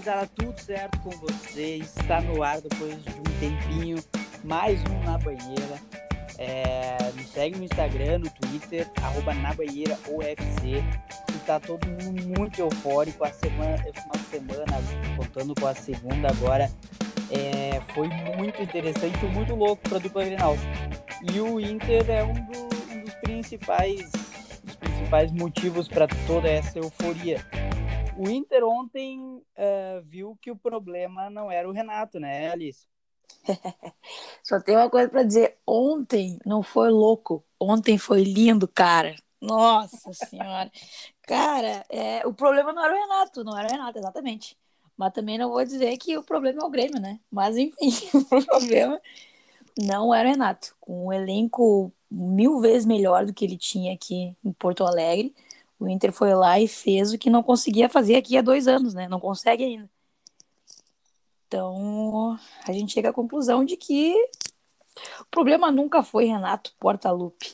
Gurizada, tudo certo com vocês? Está no ar depois de um tempinho, mais um Na Banheira. É, me segue no Instagram, no Twitter, arroba na banheira UFC. E tá todo mundo muito eufórico. A semana, final de semana, contando com a segunda agora, é, foi muito interessante muito louco para a dupla Grenal. E o Inter é um, do, um dos principais, dos principais motivos para toda essa euforia. O Inter ontem uh, viu que o problema não era o Renato, né, Alice? Só tem uma coisa para dizer. Ontem não foi louco. Ontem foi lindo, cara. Nossa senhora. cara, é, o problema não era o Renato, não era o Renato, exatamente. Mas também não vou dizer que o problema é o Grêmio, né? Mas enfim, o problema não era o Renato. Com um elenco mil vezes melhor do que ele tinha aqui em Porto Alegre, o Inter foi lá e fez o que não conseguia fazer aqui há dois anos, né? Não consegue ainda. Então, a gente chega à conclusão de que o problema nunca foi Renato Portaluppi.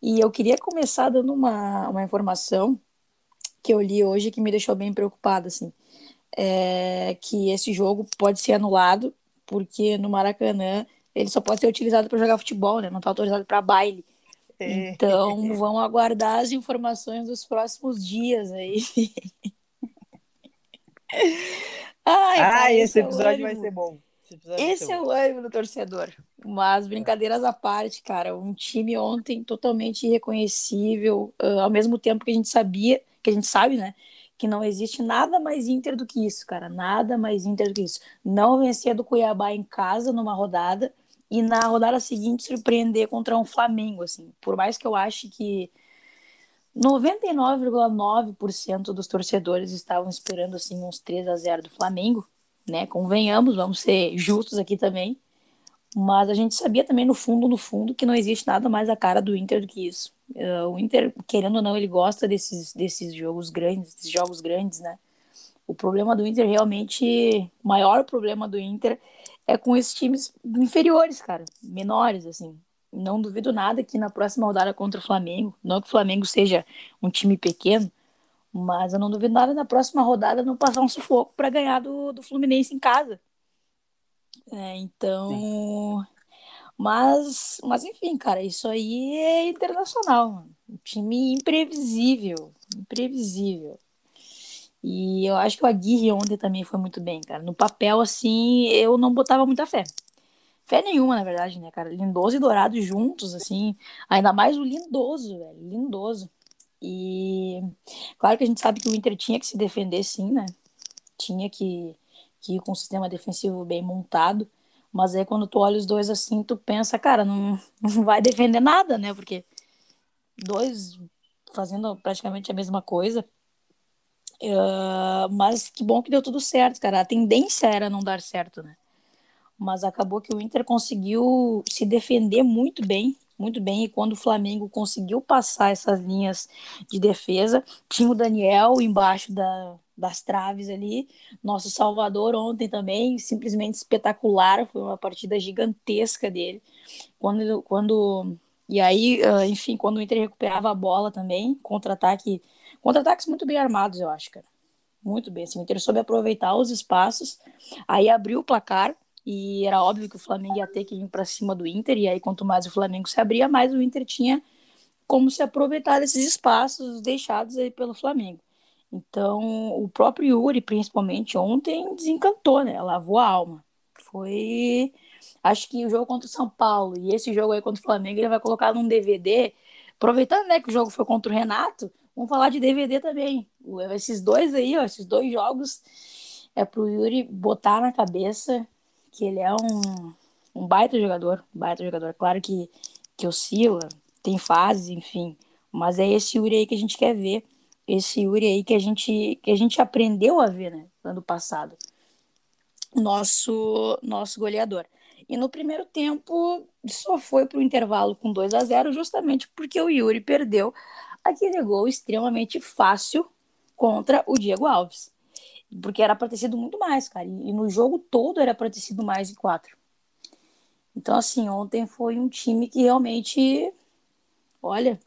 E eu queria começar dando uma, uma informação que eu li hoje que me deixou bem preocupada, assim. É que esse jogo pode ser anulado porque no Maracanã ele só pode ser utilizado para jogar futebol, né? Não está autorizado para baile. É. Então, vamos aguardar as informações dos próximos dias aí. Ai, ah, esse, esse episódio é vai ser bom. Esse, esse é o ânimo do torcedor. Mas brincadeiras à parte, cara, um time ontem totalmente irreconhecível, uh, ao mesmo tempo que a gente sabia, que a gente sabe, né, que não existe nada mais Inter do que isso, cara, nada mais Inter do que isso. Não vencer do Cuiabá em casa numa rodada e na rodada seguinte surpreender contra um Flamengo, assim. Por mais que eu ache que 99,9% dos torcedores estavam esperando assim uns 3 a 0 do Flamengo, né? Convenhamos, vamos ser justos aqui também. Mas a gente sabia também no fundo, no fundo, que não existe nada mais a cara do Inter do que isso. Uh, o Inter, querendo ou não, ele gosta desses, desses jogos grandes, desses jogos grandes, né? O problema do Inter realmente, o maior problema do Inter é com esses times inferiores, cara, menores, assim. Não duvido nada que na próxima rodada contra o Flamengo, não que o Flamengo seja um time pequeno, mas eu não duvido nada na próxima rodada não passar um sufoco para ganhar do, do Fluminense em casa. É, então. Sim. Mas, mas enfim, cara, isso aí é internacional. Mano. Um time imprevisível. Imprevisível. E eu acho que o Aguirre ontem também foi muito bem, cara. No papel, assim, eu não botava muita fé. Fé nenhuma, na verdade, né, cara? Lindoso e Dourado juntos, assim. Ainda mais o Lindoso, velho. Lindoso. E claro que a gente sabe que o Inter tinha que se defender, sim, né? Tinha que, que ir com um sistema defensivo bem montado. Mas aí quando tu olha os dois assim, tu pensa, cara, não, não vai defender nada, né? Porque dois fazendo praticamente a mesma coisa. Uh, mas que bom que deu tudo certo, cara. A tendência era não dar certo, né? mas acabou que o Inter conseguiu se defender muito bem, muito bem, e quando o Flamengo conseguiu passar essas linhas de defesa, tinha o Daniel embaixo da, das traves ali, nosso Salvador ontem também, simplesmente espetacular, foi uma partida gigantesca dele, quando, quando e aí, ah, enfim, quando o Inter recuperava a bola também, contra-ataque, contra-ataques muito bem armados, eu acho, cara, muito bem, assim, o Inter soube aproveitar os espaços, aí abriu o placar, e era óbvio que o Flamengo ia ter que ir para cima do Inter, e aí quanto mais o Flamengo se abria, mais o Inter tinha como se aproveitar desses espaços deixados aí pelo Flamengo. Então, o próprio Yuri, principalmente ontem, desencantou, né? Lavou a alma. Foi. Acho que o jogo contra o São Paulo e esse jogo aí contra o Flamengo, ele vai colocar num DVD. Aproveitando né, que o jogo foi contra o Renato, vamos falar de DVD também. Esses dois aí, ó, esses dois jogos, é pro Yuri botar na cabeça que ele é um, um baita jogador, um baita jogador. Claro que, que oscila, tem fases, enfim. Mas é esse Yuri aí que a gente quer ver. Esse Yuri aí que a gente, que a gente aprendeu a ver, né? Ano passado. Nosso, nosso goleador. E no primeiro tempo só foi para o intervalo com 2 a 0 justamente porque o Yuri perdeu aquele gol extremamente fácil contra o Diego Alves. Porque era para ter sido muito mais, cara. E, no jogo todo era para ter sido mais de quatro. Então, assim, ontem foi um time que realmente, olha,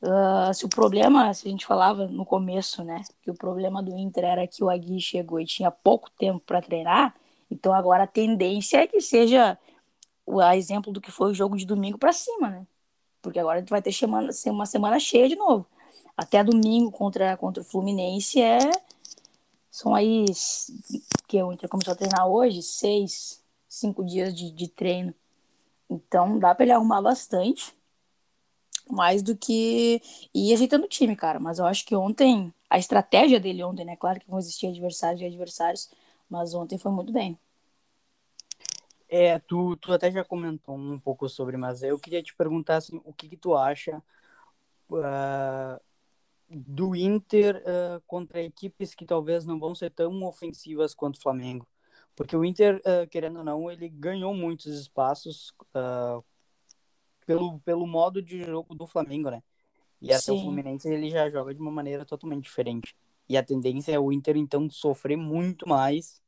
Uh, se o problema, se a gente falava no começo, né, que o problema do Inter era que o Agui chegou e tinha pouco tempo para treinar, então agora a tendência é que seja o exemplo do que foi o jogo de domingo para cima, né? Porque agora vai ter semana, uma semana cheia de novo. Até domingo contra, contra o Fluminense é são aí que Inter começou a treinar hoje, seis, cinco dias de, de treino. Então dá para ele arrumar bastante mais do que ir ajeitando o time, cara. Mas eu acho que ontem, a estratégia dele ontem, né? Claro que vão existir adversários e adversários, mas ontem foi muito bem. É, tu, tu até já comentou um pouco sobre, mas eu queria te perguntar assim, o que, que tu acha uh, do Inter uh, contra equipes que talvez não vão ser tão ofensivas quanto o Flamengo? Porque o Inter, uh, querendo ou não, ele ganhou muitos espaços pelo, pelo modo de jogo do Flamengo, né? E até Sim. o Fluminense ele já joga de uma maneira totalmente diferente. E a tendência é o Inter, então, sofrer muito mais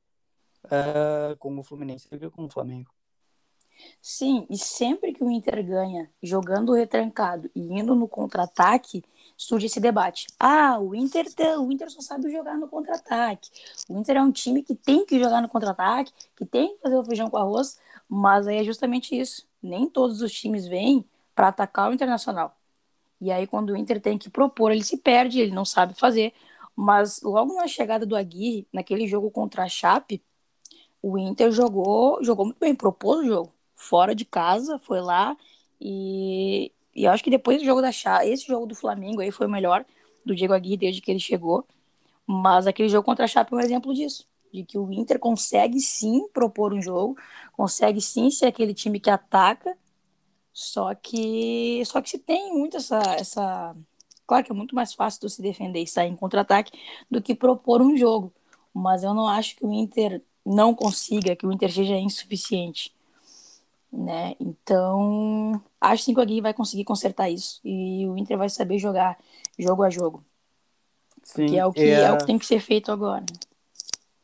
uh, com o Fluminense do que com o Flamengo. Sim, e sempre que o Inter ganha jogando retrancado e indo no contra-ataque, surge esse debate. Ah, o Inter, o Inter só sabe jogar no contra-ataque. O Inter é um time que tem que jogar no contra-ataque, que tem que fazer o feijão com arroz, mas aí é justamente isso nem todos os times vêm para atacar o Internacional. E aí, quando o Inter tem que propor, ele se perde, ele não sabe fazer. Mas logo na chegada do Aguirre, naquele jogo contra a Chape, o Inter jogou, jogou muito bem, propôs o jogo. Fora de casa, foi lá e, e acho que depois do jogo da Chape, esse jogo do Flamengo aí foi o melhor do Diego Aguirre desde que ele chegou. Mas aquele jogo contra a Chape é um exemplo disso de que o Inter consegue sim propor um jogo, consegue sim ser aquele time que ataca, só que só que se tem muito essa essa claro que é muito mais fácil se defender e sair em contra-ataque do que propor um jogo, mas eu não acho que o Inter não consiga, que o Inter seja insuficiente, né? Então, acho sim que o Aguirre vai conseguir consertar isso e o Inter vai saber jogar jogo a jogo. Sim, que é o que é... é o que tem que ser feito agora.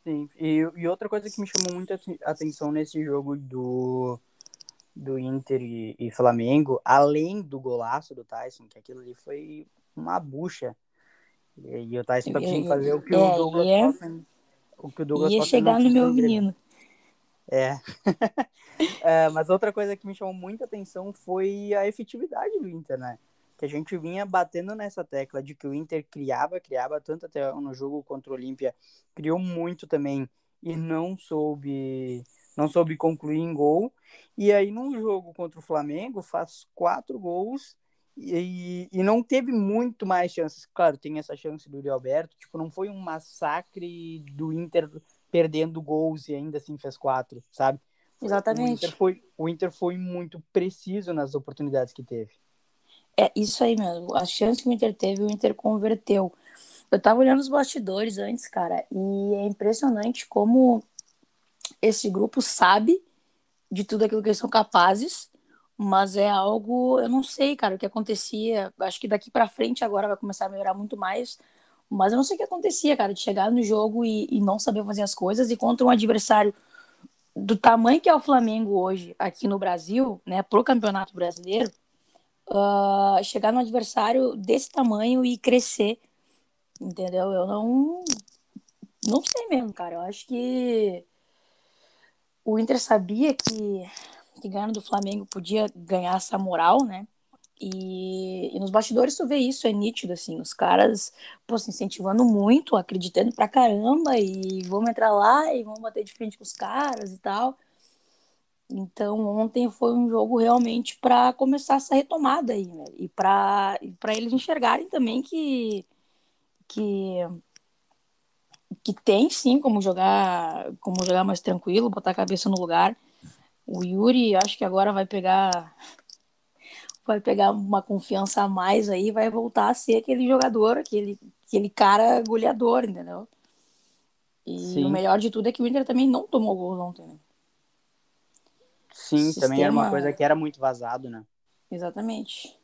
Sim, e, e outra coisa que me chamou muito a atenção nesse jogo do, do Inter e, e, Flamengo, além do golaço do Tyson, que aquilo ali foi uma bucha. E, e o Tyson tá conseguindo fazer o que é, o Douglas ia, o que o Douglas ia chegar no meu menino. É. é. Mas outra coisa que me chamou muita atenção foi a efetividade do Inter, né? que a gente vinha batendo nessa tecla de que o Inter criava, criava tanto até no jogo contra o Olímpia, criou muito também e não soube não soube concluir em gol. E aí no jogo contra o Flamengo faz quatro gols e, e não teve muito mais chances. Claro, tem essa chance do Uri Alberto, tipo, não foi um massacre do Inter perdendo gols e ainda assim fez quatro, sabe? Exatamente. O Inter foi, o Inter foi muito preciso nas oportunidades que teve. É isso aí mesmo. A chance que o Inter teve, o Inter converteu. Eu tava olhando os bastidores antes, cara, e é impressionante como esse grupo sabe de tudo aquilo que eles são capazes, mas é algo, eu não sei, cara, o que acontecia. Acho que daqui para frente agora vai começar a melhorar muito mais, mas eu não sei o que acontecia, cara, de chegar no jogo e, e não saber fazer as coisas e contra um adversário do tamanho que é o Flamengo hoje aqui no Brasil, né, pro Campeonato Brasileiro uh, chegar no adversário desse tamanho e crescer, entendeu? Eu não, não sei mesmo, cara. Eu acho que o Inter sabia que, que ganhando do Flamengo podia ganhar essa moral, né? E, e, nos bastidores tu vê isso, é nítido, assim, os caras, pô, se incentivando muito, acreditando pra caramba, e vamos entrar lá e vamos bater de frente com os caras e tal. Então, ontem foi um jogo realmente para começar essa retomada aí, né? E para eles enxergarem também que, que que tem sim como jogar, como jogar mais tranquilo, botar a cabeça no lugar. O Yuri, acho que agora vai pegar vai pegar uma confiança a mais aí, vai voltar a ser aquele jogador, aquele aquele cara goleador, entendeu? E sim. o melhor de tudo é que o Inter também não tomou gol ontem, né? Sim, Sistema... também era uma coisa que era muito vazado, né? Exatamente.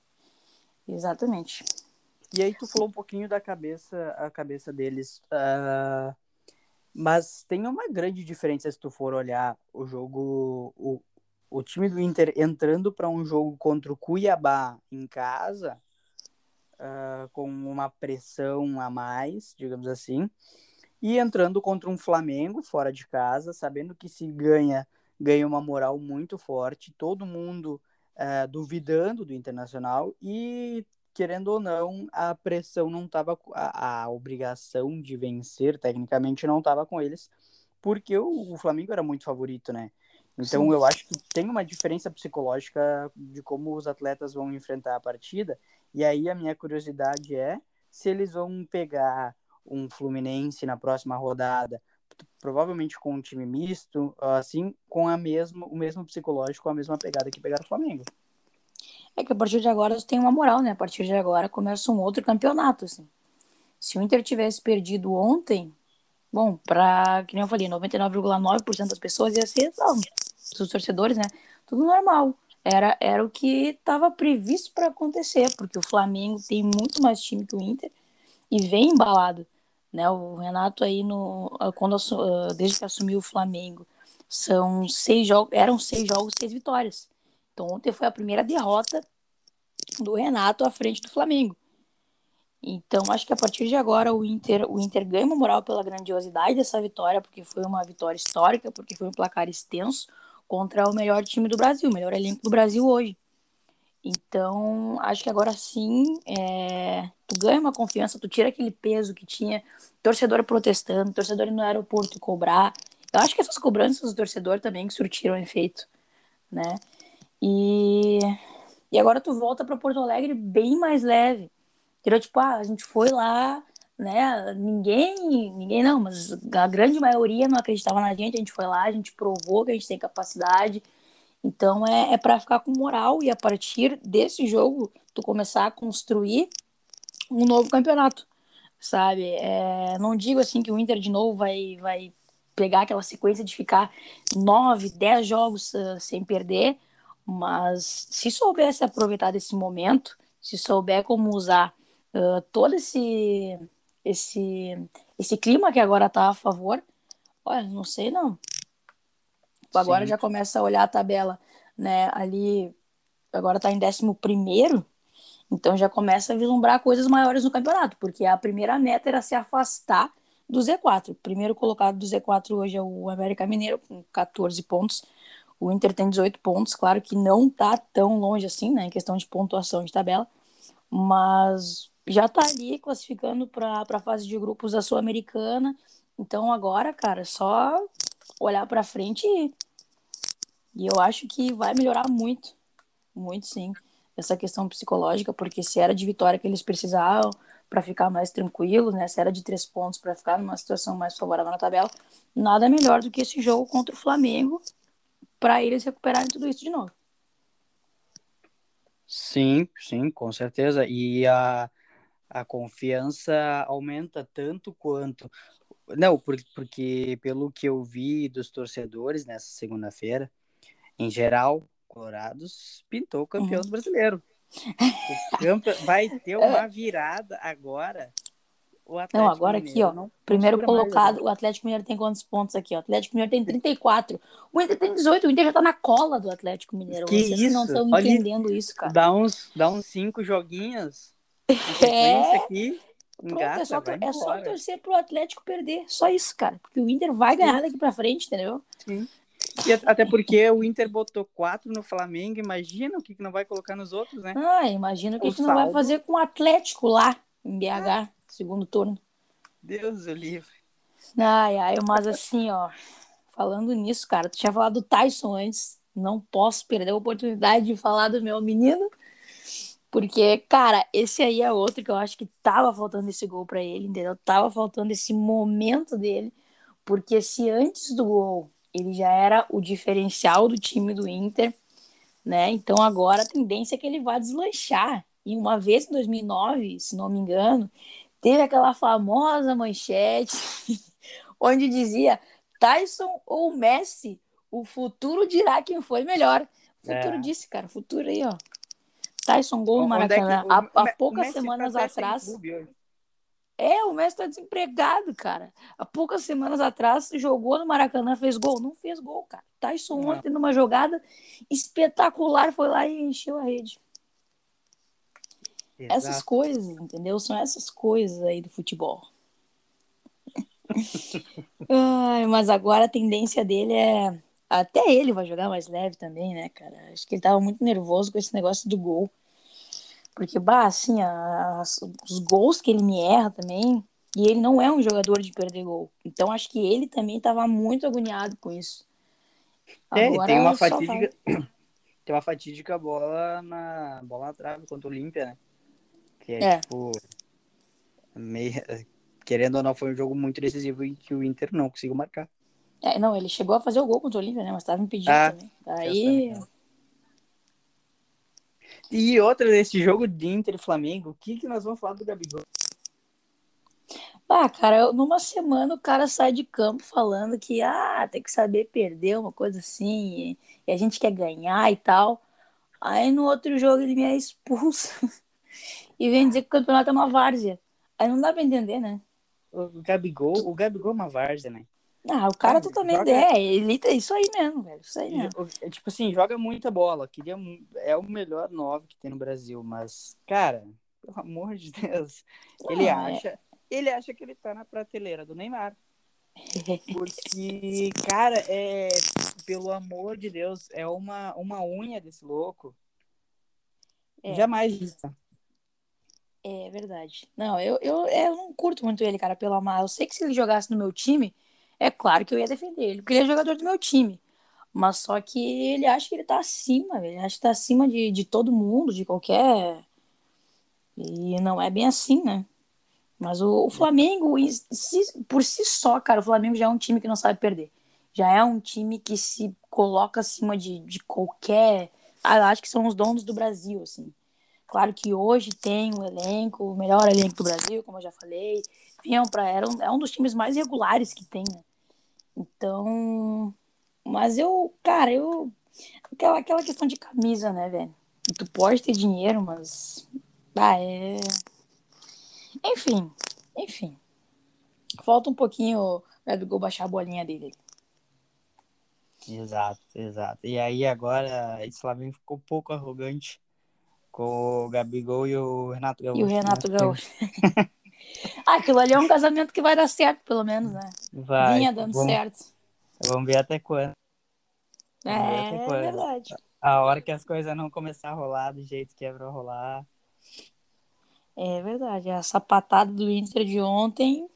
Exatamente. E aí tu falou um pouquinho da cabeça, a cabeça deles. Uh, mas tem uma grande diferença se tu for olhar o jogo, o, o time do Inter entrando para um jogo contra o Cuiabá em casa uh, com uma pressão a mais, digamos assim, e entrando contra um Flamengo fora de casa, sabendo que se ganha, ganha uma moral muito forte, todo mundo uh, duvidando do Internacional e querendo ou não, a pressão não estava, a, a, obrigação de vencer, tecnicamente, não estava com eles, porque o, o, Flamengo era muito favorito, né? Então Sim. eu acho que tem uma diferença psicológica de como os atletas vão enfrentar a partida. E aí a minha curiosidade é se eles vão pegar um Fluminense na próxima rodada, provavelmente com um time misto, assim, com a mesma, o mesmo psicológico, a mesma pegada que pegaram o Flamengo. É que a partir de agora tem uma moral, né? A partir de agora começa um outro campeonato, assim. Se o Inter tivesse perdido ontem, bom, para, que nem eu falei, 99,9% das pessoas ia ser, não, dos torcedores, né? Tudo normal. Era, era o que estava previsto para acontecer, porque o Flamengo tem muito mais time que o Inter e vem embalado, né? O Renato aí no quando ah, desde que assumiu o Flamengo são seis jogos, eram seis jogos, seis vitórias. Então ontem foi a primeira derrota do Renato à frente do Flamengo. Então, acho que a partir de agora o Inter, o Inter ganha uma moral pela grandiosidade dessa vitória, porque foi uma vitória histórica, porque foi um placar extenso contra o melhor time do Brasil, o melhor elenco do Brasil hoje. Então, acho que agora sim, é... tu ganha uma confiança, tu tira aquele peso que tinha torcedor protestando, torcedor no aeroporto cobrar. Eu acho que essas cobranças do torcedor também que surtiram efeito, né? E, e agora tu volta para Porto Alegre bem mais leve. Entendeu? Tipo, ah, a gente foi lá, né? Ninguém, ninguém não, mas a grande maioria não acreditava na gente. A gente foi lá, a gente provou que a gente tem capacidade. Então é, é para ficar com moral e a partir desse jogo tu começar a construir um novo campeonato, sabe? É, não digo assim que o Inter de novo vai, vai pegar aquela sequência de ficar nove, dez jogos uh, sem perder, mas se soubesse aproveitar desse momento, se souber como usar uh, todo esse, esse, esse clima que agora está a favor, olha, não sei não. Agora Sim. já começa a olhar a tabela, né? Ali, agora está em 11 primeiro, então já começa a vislumbrar coisas maiores no campeonato, porque a primeira meta era se afastar do Z4. O primeiro colocado do Z4 hoje é o América Mineiro, com 14 pontos. O Inter tem 18 pontos, claro que não tá tão longe assim, né, em questão de pontuação de tabela, mas já tá ali classificando para a fase de grupos da Sul-Americana. Então agora, cara, é só olhar para frente e, e eu acho que vai melhorar muito, muito sim, essa questão psicológica, porque se era de vitória que eles precisavam para ficar mais tranquilos, né? Se era de três pontos para ficar numa situação mais favorável na tabela, nada melhor do que esse jogo contra o Flamengo para eles recuperarem tudo isso de novo. Sim, sim, com certeza. E a, a confiança aumenta tanto quanto. Não, porque, porque pelo que eu vi dos torcedores nessa segunda-feira, em geral, Colorados pintou o campeão uhum. brasileiro. Vai ter uma virada agora o Atlético não, agora Mineiro aqui, ó. Primeiro colocado, mais, o Atlético Mineiro tem quantos pontos aqui, ó? O Atlético Mineiro tem 34. O Inter tem 18. O Inter já tá na cola do Atlético Mineiro. Que Vocês isso? não estão entendendo isso, cara. Dá uns, dá uns cinco joguinhos. É. Aqui, Pronto, engata, é, só, é só torcer pro Atlético perder. Só isso, cara. Porque o Inter vai ganhar daqui pra frente, entendeu? Sim. E até porque o Inter botou quatro no Flamengo, imagina o que, que não vai colocar nos outros, né? Ah, imagina o que, o que não vai fazer com o Atlético lá em BH. Ah segundo turno. Deus o livre. Ai, ai, mas assim, ó, falando nisso, cara, tu tinha falado do Tyson antes, não posso perder a oportunidade de falar do meu menino, porque, cara, esse aí é outro que eu acho que tava faltando esse gol para ele, entendeu? Tava faltando esse momento dele, porque se antes do gol ele já era o diferencial do time do Inter, né? Então agora a tendência é que ele vá deslanchar. E uma vez em 2009, se não me engano, teve aquela famosa manchete onde dizia Tyson ou Messi, o futuro dirá quem foi melhor. O futuro é. disse, cara, futuro aí, ó. Tyson gol no Maracanã. É que, há, há poucas semanas tá atrás. É, o Messi tá desempregado, cara. Há poucas semanas atrás jogou no Maracanã, fez gol. Não fez gol, cara. Tyson Não. ontem, numa jogada espetacular, foi lá e encheu a rede. Essas Exato. coisas, entendeu? São essas coisas aí do futebol. Ai, mas agora a tendência dele é. Até ele vai jogar mais leve também, né, cara? Acho que ele tava muito nervoso com esse negócio do gol. Porque, bah, assim, as- os gols que ele me erra também. E ele não é um jogador de perder gol. Então acho que ele também tava muito agoniado com isso. É, ele tem uma fatídica. Tem uma fatídica bola na bola na trave contra o Olímpia, né? Que é, É. tipo. Meio... Querendo ou não, foi um jogo muito decisivo em que o Inter não conseguiu marcar. É, não, ele chegou a fazer o gol contra o Olímpia, né? Mas tava impedido Ah, também. Daí. justamente. E outra desse jogo de Inter e Flamengo, o que, que nós vamos falar do Gabigol? Ah, cara, numa semana o cara sai de campo falando que ah, tem que saber perder, uma coisa assim, e, e a gente quer ganhar e tal. Aí no outro jogo ele me é expulso e vem dizer que o campeonato é uma várzea. Aí não dá pra entender, né? O Gabigol, o Gabigol é uma várzea, né? Ah, o cara Sabe, totalmente joga- é, ele é isso aí mesmo, velho. Isso aí mesmo. É, Tipo assim, joga muita bola. Queria, é o melhor nove que tem no Brasil, mas, cara, pelo amor de Deus, ele Não, é- acha, ele acha que ele tá na prateleira do Neymar. Porque, cara, é, pelo amor de Deus, é uma, uma unha desse louco. É. Jamais vista. É verdade. Não, eu, eu, eu não curto muito ele, cara, pelo amar. Eu sei que se ele jogasse no meu time, é claro que eu ia defender ele, porque ele é jogador do meu time. Mas só que ele acha que ele tá acima, ele acha que tá acima de, de todo mundo, de qualquer. E não é bem assim, né? Mas o, o Flamengo, por si só, cara, o Flamengo já é um time que não sabe perder. Já é um time que se coloca acima de, de qualquer. Ah, acho que são os donos do Brasil, assim. Claro que hoje tem um elenco, o melhor elenco do Brasil, como eu já falei. Vinham para era um, é um dos times mais regulares que tem, né? Então, mas eu, cara, eu aquela, aquela questão de camisa, né, velho? Tu pode ter dinheiro, mas ah, é enfim, enfim. Falta um pouquinho o Gabigol baixar a bolinha dele. Exato, exato. E aí agora esse Flamengo ficou um pouco arrogante com o Gabigol e o Renato Gaúcho. E o Renato né? Gaúcho. ah, aquilo ali é um casamento que vai dar certo, pelo menos, né? Vai, Vinha dando vamos, certo. Vamos ver até quando. Vamos ver até É quando. verdade. A hora que as coisas não começar a rolar do jeito que é pra rolar. É verdade. A sapatada do Inter de ontem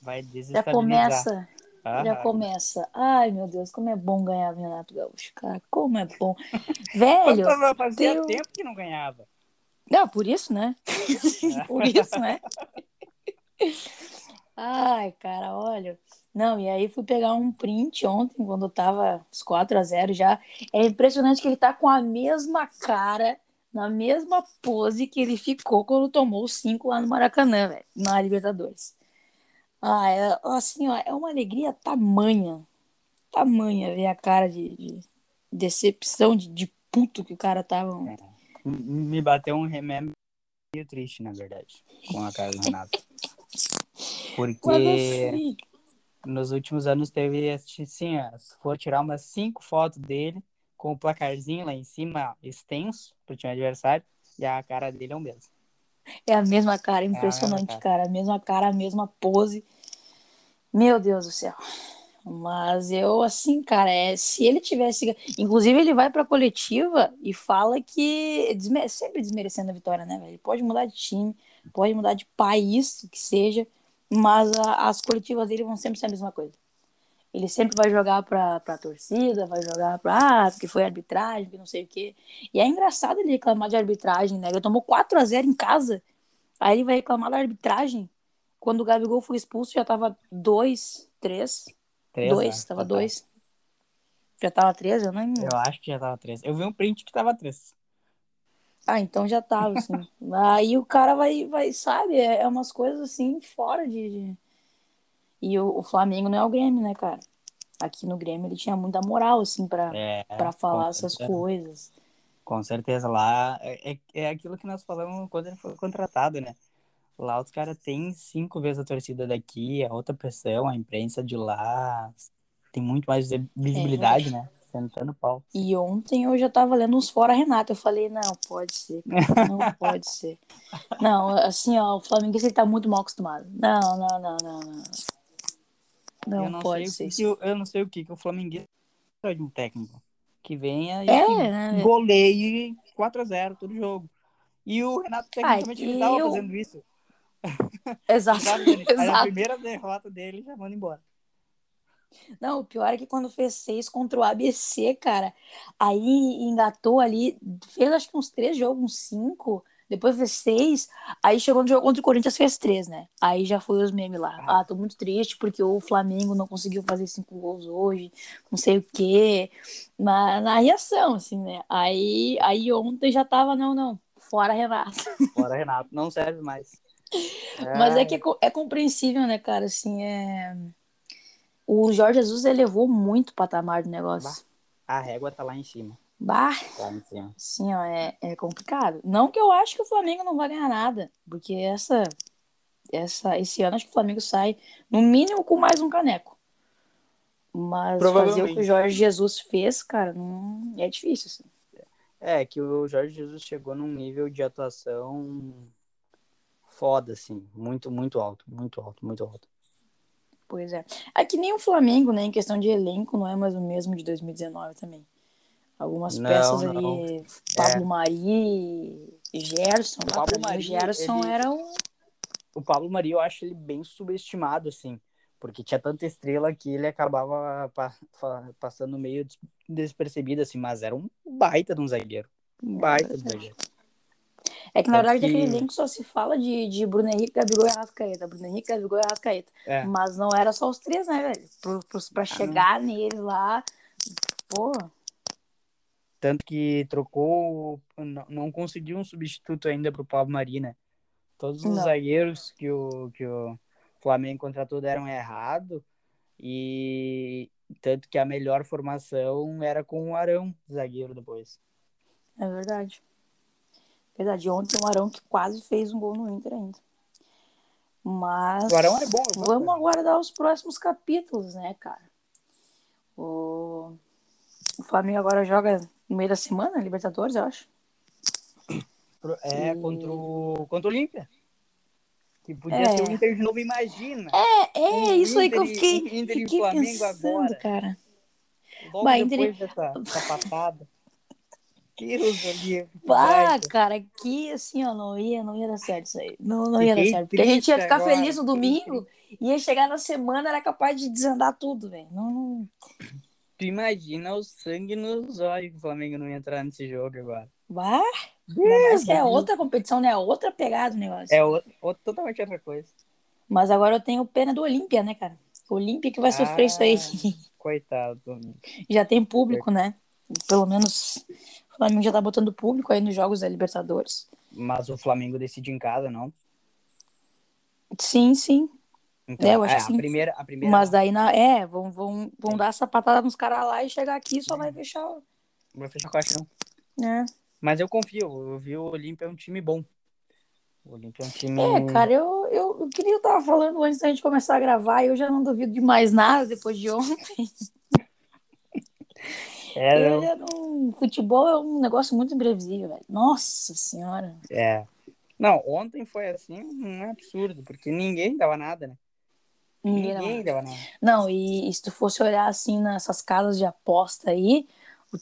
Vai já desestabilizar. Começa. Ah, Já começa. Ai, meu Deus, como é bom ganhar do Renato Gaúcho, cara. Como é bom. Velho. Fazia, teu- tempo que não ganhava. Não, por isso, né? por isso, né? Ai, cara, olha. Não, e aí fui pegar um print ontem, quando tava os 4 a 0 já. É impressionante que ele tá com a mesma cara, na mesma pose que ele ficou quando tomou os 5 lá no Maracanã, velho, na Libertadores. Ah, é, assim, ó, é uma alegria tamanha, tamanha ver a cara de, de decepção, de, de puto que o cara tava. M- Me bateu um remember meio triste, na verdade, com a cara do Renato. Porque assim, nos últimos anos teve, assim, ó, se for tirar umas cinco fotos dele, com o placarzinho lá em cima, extenso, pro time adversário, e a cara dele é o mesmo. É a mesma cara, impressionante, cara. cara. A mesma cara, a mesma pose. Meu Deus do céu. Mas eu, assim, cara, é, se ele tivesse. Inclusive, ele vai pra coletiva e fala que. desme- Sempre desmerecendo a vitória, né, velho? Ele pode mudar de time, pode mudar de país, o que seja, mas a- as coletivas dele vão sempre ser a mesma coisa. Ele sempre vai jogar pra, pra torcida, vai jogar pra. Ah, porque foi arbitragem, porque não sei o quê. E é engraçado ele reclamar de arbitragem, né? Ele tomou 4 a 0 em casa. Aí ele vai reclamar da arbitragem. Quando o Gabigol foi expulso, já tava 2, 3. Três, 2, né? tava Ah, tá. 2. Já tava 3, eu não. Eu acho que já tava três. Eu vi um print que tava três. Ah, então já tava, assim. Aí o cara vai, vai sabe? É, é umas coisas assim, fora de. de- E o, o Flamengo não é o Grêmio, né, cara? Aqui no Grêmio ele tinha muita moral, assim, pra, É, pra falar essas coisas. Com certeza, lá é, é- é aquilo que nós falamos quando ele foi contratado, né? Lá os caras têm cinco vezes a torcida daqui, a outra pressão, a imprensa de lá tem muito mais visi- visibilidade, né? sentando pau. E ontem eu já tava lendo uns fora Renato. Eu falei, não, pode ser. cara, Não pode ser. Não, assim, ó, o Flamengo ele tá muito mal acostumado. Não, não, não, não, não. Não, eu não pode sei ser eu, eu não sei o que, que o Flamenguista precisa de um técnico que venha e É, né? goleie 4x0 todo jogo. E o Renato tecnicamente e ele tava eu- fazendo isso. Exato. Aí a Exato. primeira derrota dele já manda embora. Não, o pior é que quando fez seis contra o ABC, cara, aí engatou ali, fez acho que uns três jogos, uns cinco, depois fez seis, aí chegou no jogo contra o Corinthians, fez três, né? Aí já foi os memes lá. Ah, tô muito triste porque o Flamengo não conseguiu fazer cinco gols hoje, não sei o quê. Na, na reação, assim, né? Aí, aí ontem já tava, não, não, fora Renato. Fora Renato, não serve mais. Mas é que é, é compreensível, né, cara? Assim, é. O Jorge Jesus elevou muito o patamar do negócio. A régua tá lá em cima. Bah, cima. assim, ó, é, é complicado. Não que eu acho que o Flamengo não vai ganhar nada, porque essa, essa, esse ano acho que o Flamengo sai, no mínimo, com mais um caneco. Mas fazer o que o Jorge Jesus fez, cara, não é difícil. Assim. É, que o Jorge Jesus chegou num nível de atuação foda, assim. Muito, muito alto. Muito alto, muito alto. Pois é. É que nem o Flamengo, né, em questão de elenco, não é mais o mesmo de 2019 também. Algumas Não, peças não. ali, Pablo Mari, Gerson, O Pablo pra Mari, Gerson ele- era um O Pablo Mari, eu acho ele bem subestimado, assim. Porque tinha tanta estrela que ele acabava passando meio des- despercebido, assim. Mas era um baita de um zagueiro. Um baita de um zagueiro. É que na Tanto verdade que- daquele elenco só se fala de, de Bruno Henrique, Gabigol e Arrascaeta. Bruno Henrique, Gabigol e Arrascaeta. É. Mas não era só os três, né, velho? Pro, pra chegar neles lá, pô, Tanto que trocou, não, não conseguiu um substituto ainda pro Pablo Mari, né? Todos os Não. zagueiros que o, que o Flamengo contratou deram errado. E tanto que a melhor formação era com o Arão, zagueiro depois. é verdade. Verdade, ontem o Arão que quase fez um gol no Inter ainda. Mas O Arão é bom. gosto vamos dele. aguardar os próximos capítulos, né, cara? O, o Flamengo agora joga no meio da semana, Libertadores, eu acho. É, E- contra o, contra o Olímpia. Que podia É. ser o Inter de novo, imagina. É, é Um isso aí que eu Inter fiquei, um Inter fiquei Flamengo pensando, agora. cara. Logo Bah, Inter depois dessa, dessa patada. Deus ali. Ah, cara, que assim, ó, não ia, não ia dar certo isso aí. Não, não ia dar certo. Porque a gente ia ficar agora, feliz no domingo, ia chegar na semana, era capaz de desandar tudo, velho. Não, não... Tu imagina o sangue nos olhos que o Flamengo não ia entrar nesse jogo agora. Bah, mais que é outra competição, né? Outra pegada o negócio. É outro- totalmente outra coisa. Mas agora eu tenho pena do Olímpia, né, cara? O Olímpia que vai sofrer isso aí. Ah. Coitado. Já tem público, né? Pelo menos o Flamengo já tá botando público aí nos jogos da Libertadores. Mas o Flamengo decide em casa, não? Sim, sim. Então, É, eu acho que a sim. primeira, a primeira Mas daí, na... é, vão, vão, vão Sim. dar essa patada nos caras lá e chegar aqui só vai fechar. o- vai fechar o caixão. né? Mas eu confio, eu vi o Olímpia é um time bom. O Olímpia é um time. É, cara, eu, eu, eu queria eu tava falando antes da gente começar a gravar e eu já não duvido de mais nada depois de ontem. É, Eu não- Futebol é um negócio muito imprevisível, velho. Nossa senhora. é. Não, ontem foi assim, um absurdo, porque ninguém dava nada, né? Ninguém Ninguém dava nada. Não, e, e se tu fosse olhar assim nessas casas de aposta aí,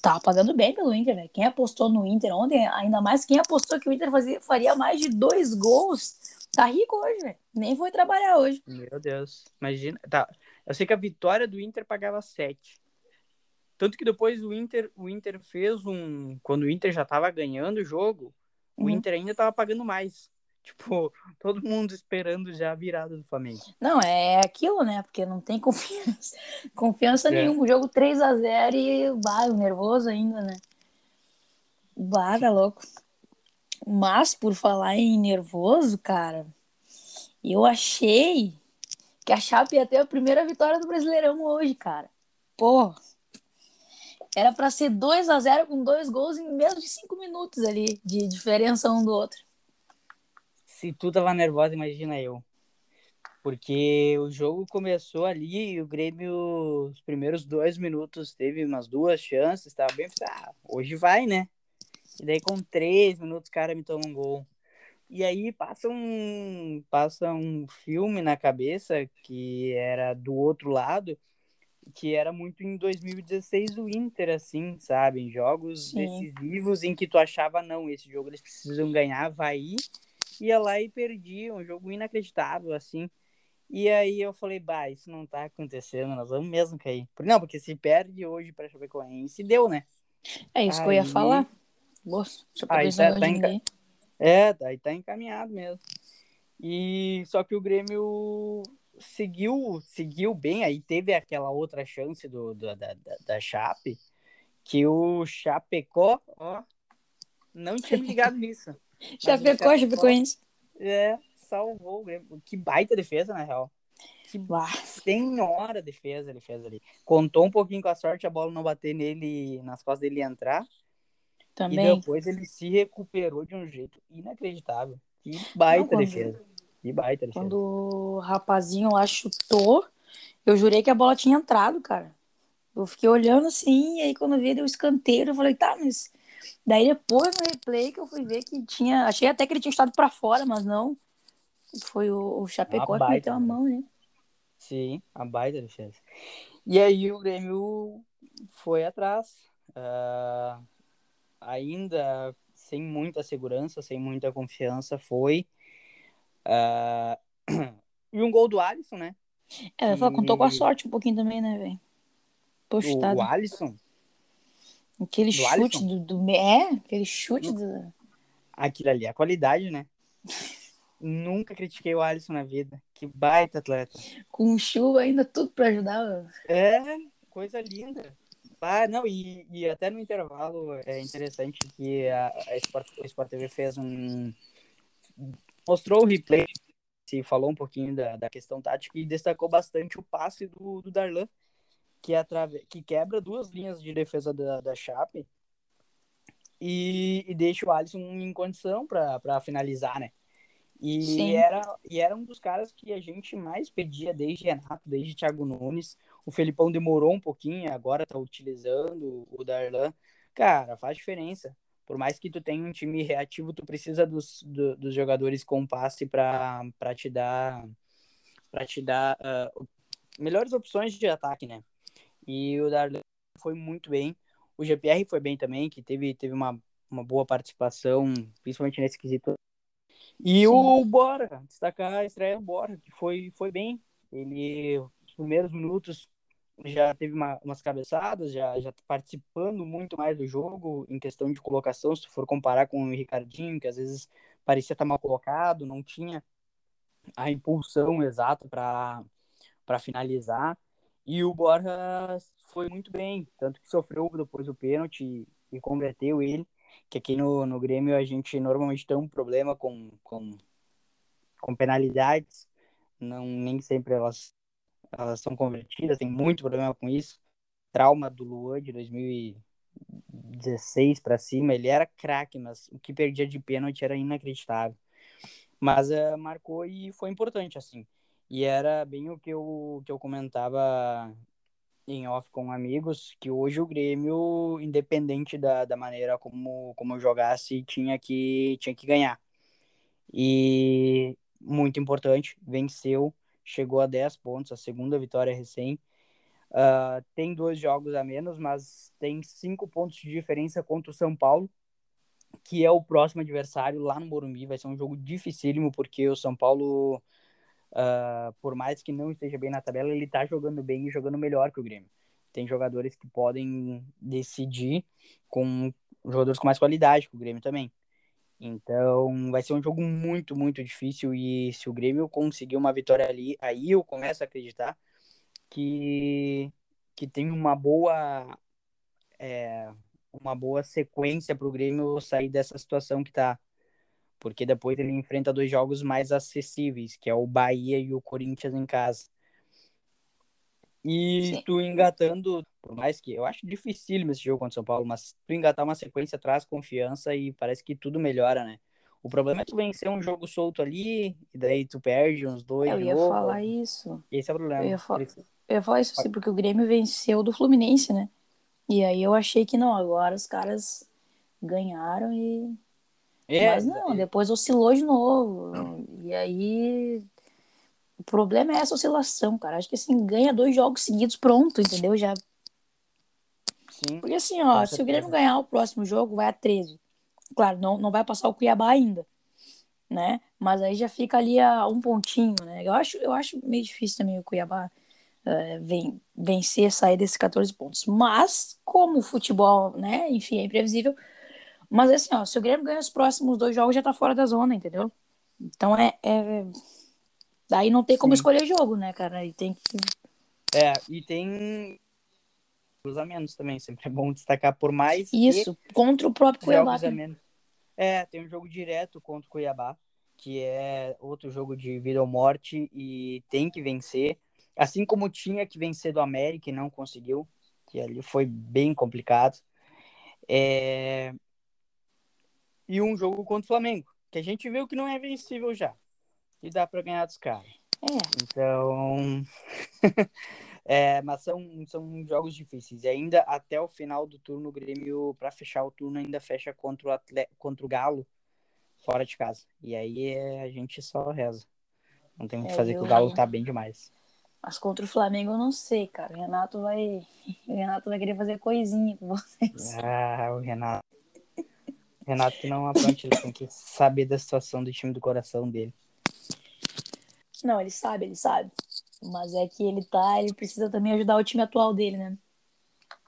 tava pagando bem pelo Inter, velho. Quem apostou no Inter ontem, ainda mais quem apostou que o Inter fazia, faria mais de dois gols, tá rico hoje, velho. Nem foi trabalhar hoje. Meu Deus. Imagina. Tá. Eu sei que a vitória do Inter pagava 7. Tanto que depois o Inter, o Inter fez um. Quando o Inter já tava ganhando o jogo, o Uhum. Inter ainda tava pagando mais. Tipo, todo mundo esperando já a virada do Flamengo. Não, é aquilo, né? Porque não tem confiança, confiança É. nenhuma. O jogo 3 a 0 e bah, nervoso ainda, né? Bah, tá louco. Mas por falar em nervoso, cara, eu achei que a Chape ia ter a primeira vitória do Brasileirão hoje, cara. Pô, era pra ser 2 a 0 com dois gols em menos de cinco minutos ali de diferença um do outro. Se tu tava nervosa, imagina eu. Porque o jogo começou ali e o Grêmio, os primeiros dois minutos, teve umas duas chances, estava bem, ah, hoje vai, né? E daí com três minutos o cara me toma um gol. E aí passa um, passa um filme na cabeça que era do outro lado, que era muito em 2016 o Inter, assim, sabe? Em jogos Sim. decisivos em que tu achava, não, esse jogo eles precisam ganhar, vai ir, ia lá e perdia, um jogo inacreditável, assim. E aí eu falei, bah, isso não tá acontecendo, nós vamos mesmo cair. Não, porque se perde hoje pra Chapecoense, deu, né? É isso aí... que eu ia falar. Nossa, aí tá, tá enca... É, aí tá encaminhado mesmo. E só que o Grêmio seguiu, seguiu bem, aí teve aquela outra chance do, do da, da, da Chape, que o Chapecó, ó, não tinha ligado nisso. Chapecó, Chapecoense. É, salvou o Grêmio. Que baita defesa, na real. Que senhora defesa ele fez ali. Contou um pouquinho com a sorte a bola não bater nele, nas costas dele entrar. Também. E depois ele se recuperou de um jeito inacreditável. Que baita não, quando... defesa. Que baita defesa. Quando o rapazinho lá chutou, eu jurei que a bola tinha entrado, cara. Eu fiquei olhando assim, e aí quando eu vi deu escanteio, eu falei, tá, mas. Daí depois no replay que eu fui ver que tinha. Achei até que ele tinha estado para fora, mas não. Foi o, o Chapecó que meteu a mão, né? Sim, a baita defesa. E aí o Grêmio foi atrás. Uh, ainda sem muita segurança, sem muita confiança, foi. Uh... e um gol do Alisson, né? É, e... contou com a sorte um pouquinho também, né, velho? Postado. O Alisson? Aquele do chute do, do, É, aquele chute do. Aquilo ali, a qualidade, né? Nunca critiquei o Alisson na vida. Que baita atleta. Com chuva ainda, tudo pra ajudar. É, coisa linda. Ah, não, e, e até no intervalo é interessante que a, a Sport, o Sport TV fez um. mostrou o replay, se falou um pouquinho da, da questão tática e destacou bastante o passe do, do Darlan, que, atrave, que quebra duas linhas de defesa da, da Chape e, e deixa o Alisson em condição para finalizar, né? E era, e era um dos caras que a gente mais pedia desde Renato, desde Thiago Nunes. O Felipão demorou um pouquinho, agora tá utilizando o Darlan. Cara, faz diferença. Por mais que tu tenha um time reativo, tu precisa dos, do, dos jogadores com passe para te dar para te dar uh, melhores opções de ataque, né? E o Darlan foi muito bem. O GPR foi bem também, que teve, teve uma, uma boa participação, principalmente nesse quesito. E Sim. o Bora, destacar a estreia do Bora, que foi, foi bem. Ele, nos primeiros minutos, já teve uma, umas cabeçadas, já, já tá participando muito mais do jogo em questão de colocação, se for comparar com o Ricardinho, que às vezes parecia estar mal colocado, não tinha a impulsão exata para finalizar. E o Borja foi muito bem, tanto que sofreu depois o pênalti e converteu ele, que aqui no, no Grêmio a gente normalmente tem um problema com, com, com penalidades, não nem sempre elas elas são convertidas, tem muito problema com isso. Trauma do Luan de 2016 para cima, ele era craque, mas o que perdia de pênalti era inacreditável. Mas uh, marcou e foi importante, assim. E era bem o que eu, que eu comentava em off com amigos, que hoje o Grêmio, independente da, da maneira como, como jogasse, tinha que, tinha que ganhar. E muito importante, venceu chegou a 10 pontos, a segunda vitória recém. Uh, tem dois jogos a menos, mas tem cinco pontos de diferença contra o São Paulo, que é o próximo adversário lá no Morumbi. Vai ser um jogo dificílimo, porque o São Paulo, uh, por mais que não esteja bem na tabela, ele está jogando bem e jogando melhor que o Grêmio. Tem jogadores que podem decidir com jogadores com mais qualidade que o Grêmio também. Então, vai ser um jogo muito, muito difícil. E se o Grêmio conseguir uma vitória ali, aí eu começo a acreditar que, que tem uma boa, é, uma boa sequência para o Grêmio sair dessa situação que está. Porque depois ele enfrenta dois jogos mais acessíveis, que é o Bahia e o Corinthians em casa. E Sim. tu engatando, por mais que eu acho difícil esse jogo contra o São Paulo, mas tu engatar uma sequência traz confiança e parece que tudo melhora, né? O problema é tu vencer um jogo solto ali, e daí tu perde uns dois Eu ia novo. falar isso. Esse é o problema. Eu ia fa- Eu ia falar isso assim, porque o Grêmio venceu do Fluminense, né? E aí eu achei que não, agora os caras ganharam e. É, Mas não, depois oscilou de novo. E aí. O problema é essa oscilação, cara. Acho que assim, ganha dois jogos seguidos, pronto, entendeu? Já. sim. Porque assim, ó, se o Grêmio ganhar o próximo jogo, vai a 13. Claro, não, não vai passar o Cuiabá ainda, né? Mas aí já fica ali a um pontinho, né? Eu acho, eu acho meio difícil também o Cuiabá eh, ven- vencer, sair desses 14 pontos. Mas, como o futebol, né, enfim, é imprevisível. Mas assim, ó, se o Grêmio ganha os próximos dois jogos, já tá fora da zona, entendeu? Então é. é... Daí não tem como Sim. escolher jogo, né, cara? Aí tem que. É, e tem cruzamentos também, sempre é bom destacar por mais que Isso, contra o próprio Cuiabá. menos. É, tem um jogo direto contra o Cuiabá, que é outro jogo de vida ou morte e tem que vencer. Assim como tinha que vencer do América e não conseguiu, que ali foi bem complicado. É... E um jogo contra o Flamengo, que a gente viu que não é vencível já. E dá para ganhar dos caras. É, Então. é, mas são, são jogos difíceis. E ainda até o final do turno, o Grêmio, para fechar o turno, ainda fecha contra o, Atle... contra o Galo, fora de casa. E aí é, a gente só reza. Não tem o que É, fazer, que o Galo tá bem demais. Mas contra o Flamengo eu não sei, cara. O Renato vai. O Renato vai querer fazer coisinha com vocês. Ah, o Renato. Renato que não apronte, ele tem que saber da situação do time do coração dele. Não, ele sabe, ele sabe. Mas é que ele tá, ele precisa também ajudar o time atual dele, né?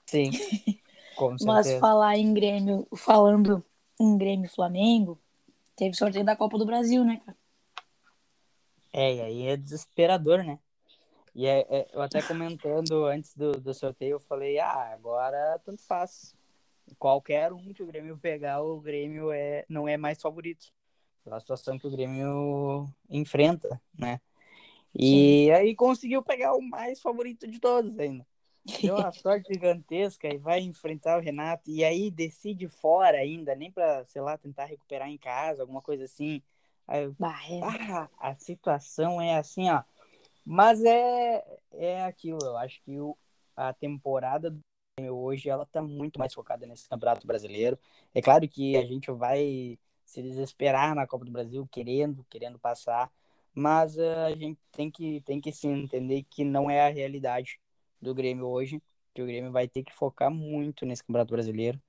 Sim, com Mas certeza. falar em Grêmio, falando em Grêmio Flamengo, teve sorteio da Copa do Brasil, né, cara? É, e aí é desesperador, né? E é, é- eu até comentando antes do, do sorteio, eu falei, ah, agora tanto faz. Qualquer um que o Grêmio pegar, o Grêmio é, não é mais favorito. Pela situação que o Grêmio enfrenta, né? E aí conseguiu pegar o mais favorito de todos ainda. Deu uma sorte gigantesca e vai enfrentar o Renato. E aí decide fora ainda, nem pra, sei lá, tentar recuperar em casa, alguma coisa assim. Aí é. ah, a situação é assim, ó. Mas é, é aquilo, eu acho que o, a temporada do hoje ela tá muito mais focada nesse Campeonato Brasileiro. É claro que a gente vai se desesperar na Copa do Brasil, querendo, querendo passar, mas eh, a gente tem que, tem que sim entender que não é a realidade do Grêmio hoje, que o Grêmio vai ter que focar muito nesse Campeonato Brasileiro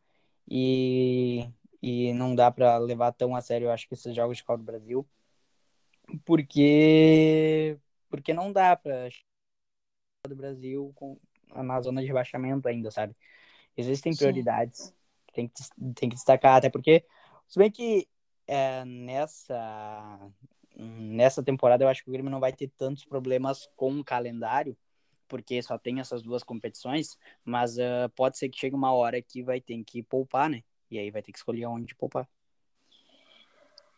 e, e não dá para levar tão a sério, eu acho que esses jogos de Copa do Brasil, porque porque não dá para do Brasil com na zona de rebaixamento ainda, sabe? Existem Sim. prioridades que tem que tem que destacar, até porque se bem que é, nessa nessa temporada eu acho que o Grêmio não vai ter tantos problemas com o calendário, porque só tem essas duas competições, mas ah, pode ser que chegue uma hora que vai ter que poupar, né? E aí vai ter que escolher onde poupar.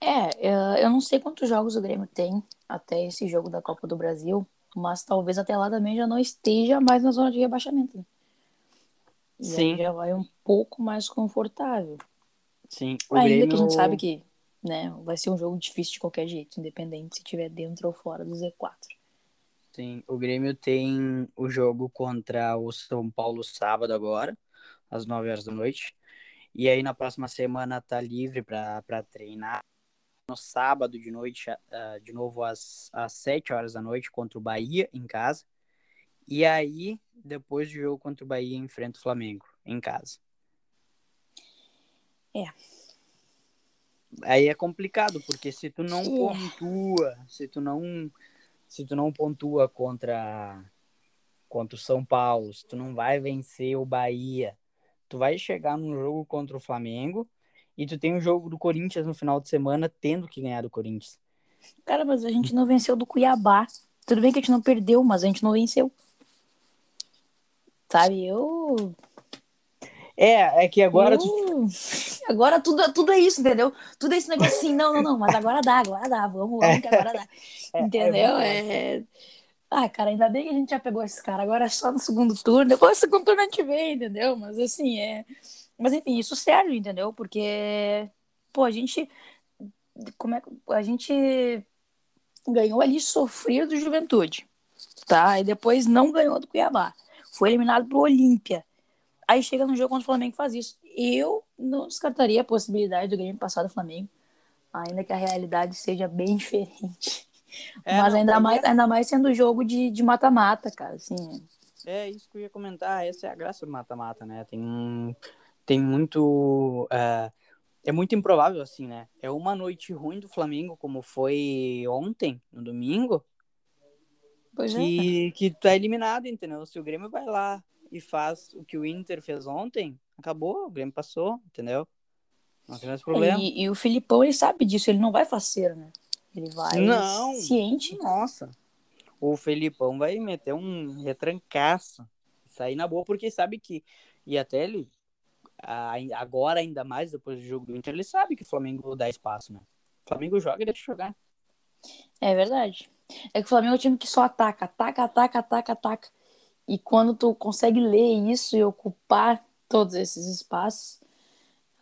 É, eu não sei quantos jogos o Grêmio tem até esse jogo da Copa do Brasil, mas talvez até lá também já não esteja mais na zona de rebaixamento. né? Aí Sim. já vai um pouco mais confortável. Sim, o Ainda Grêmio que a gente sabe que né, vai ser um jogo difícil de qualquer jeito, independente se estiver dentro ou fora do Z4. Sim, o Grêmio tem o jogo contra o São Paulo sábado agora, às 9 horas da noite. E aí na próxima semana tá livre para treinar. No sábado de noite, ah, de novo às, às 7 horas da noite, contra o Bahia em casa. E aí, depois do jogo contra o Bahia, enfrenta o Flamengo em casa. É. Aí é complicado, porque se tu não É. pontua, se tu não, se tu não pontua contra contra o São Paulo, se tu não vai vencer o Bahia, tu vai chegar num jogo contra o Flamengo e tu tem o jogo do Corinthians no final de semana tendo que ganhar do Corinthians. Cara, mas a gente não venceu do Cuiabá. Tudo bem que a gente não perdeu, mas a gente não venceu. Sabe, eu. É, é que agora tu eu... Agora tudo, tudo é isso, entendeu? Tudo é esse negócio assim, não, não, não, mas agora dá, agora dá, vamos, vamos que agora dá. É, Entendeu? é É. Ah, cara, ainda bem que a gente já pegou esses caras. Agora é só no segundo turno. Depois do segundo turno a gente vê, entendeu? Mas assim, é. Mas enfim, isso serve, entendeu? Porque, pô, a gente. como é que a gente ganhou ali sofrido do Juventude, tá? E depois não ganhou do Cuiabá. Foi eliminado pro Olímpia. Aí chega no jogo contra o Flamengo faz isso. Eu não descartaria a possibilidade do Grêmio passar do Flamengo, ainda que a realidade seja bem diferente. É, Mas não, ainda, mais, ainda mais sendo jogo de mata-mata, cara, assim. É isso que eu ia comentar, essa é a graça do mata-mata, né? Tem, tem muito... Uh, é muito improvável, assim, né? É uma noite ruim do Flamengo, como foi ontem, no domingo, pois que, é. que tá eliminado, entendeu? Se o Grêmio vai lá e faz o que o Inter fez ontem, acabou, o Grêmio passou, entendeu? Não tem mais problema. E, e o Filipão, ele sabe disso, ele não vai faceiro, né? Ele vai não. ciente. Nossa. O Felipão vai meter um retrancaço. Sair na boa, porque sabe que. E até ele. Agora, ainda mais depois do jogo do Inter, ele sabe que o Flamengo dá espaço, né? O Flamengo joga e deixa jogar. É verdade. É que o Flamengo é um time que só ataca, ataca, ataca, ataca, ataca. E quando tu consegue ler isso e ocupar todos esses espaços,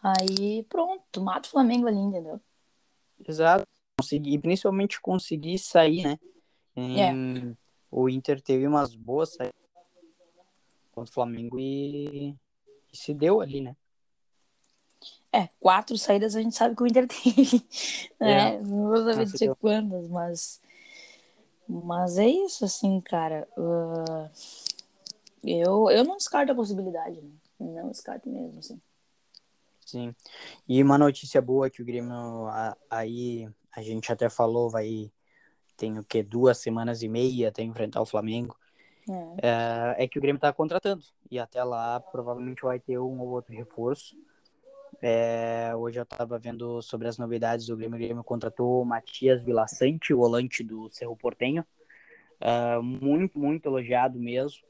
aí pronto, mata o Flamengo ali, entendeu? Exato. Conseguir, principalmente conseguir sair, né? Em... É. O Inter teve umas boas saídas contra o Flamengo e... e se deu ali, né? É, quatro saídas a gente sabe que o Inter teve. Né? É. Não vou saber dizer quantas, mas. Mas é isso, assim, cara. Uh... Eu, eu não descarto a possibilidade, né? Não descarto mesmo, assim. Sim. E uma notícia boa que o Grêmio aí, a gente até falou, vai. Tem o que? Duas semanas e meia até enfrentar o Flamengo. É. é, é que o Grêmio tá contratando. E até lá provavelmente vai ter um ou outro reforço. É, hoje eu estava vendo sobre as novidades do Grêmio. O Grêmio contratou o Matias Vilaçante, o volante do Cerro Portenho. Uh, muito, muito elogiado mesmo.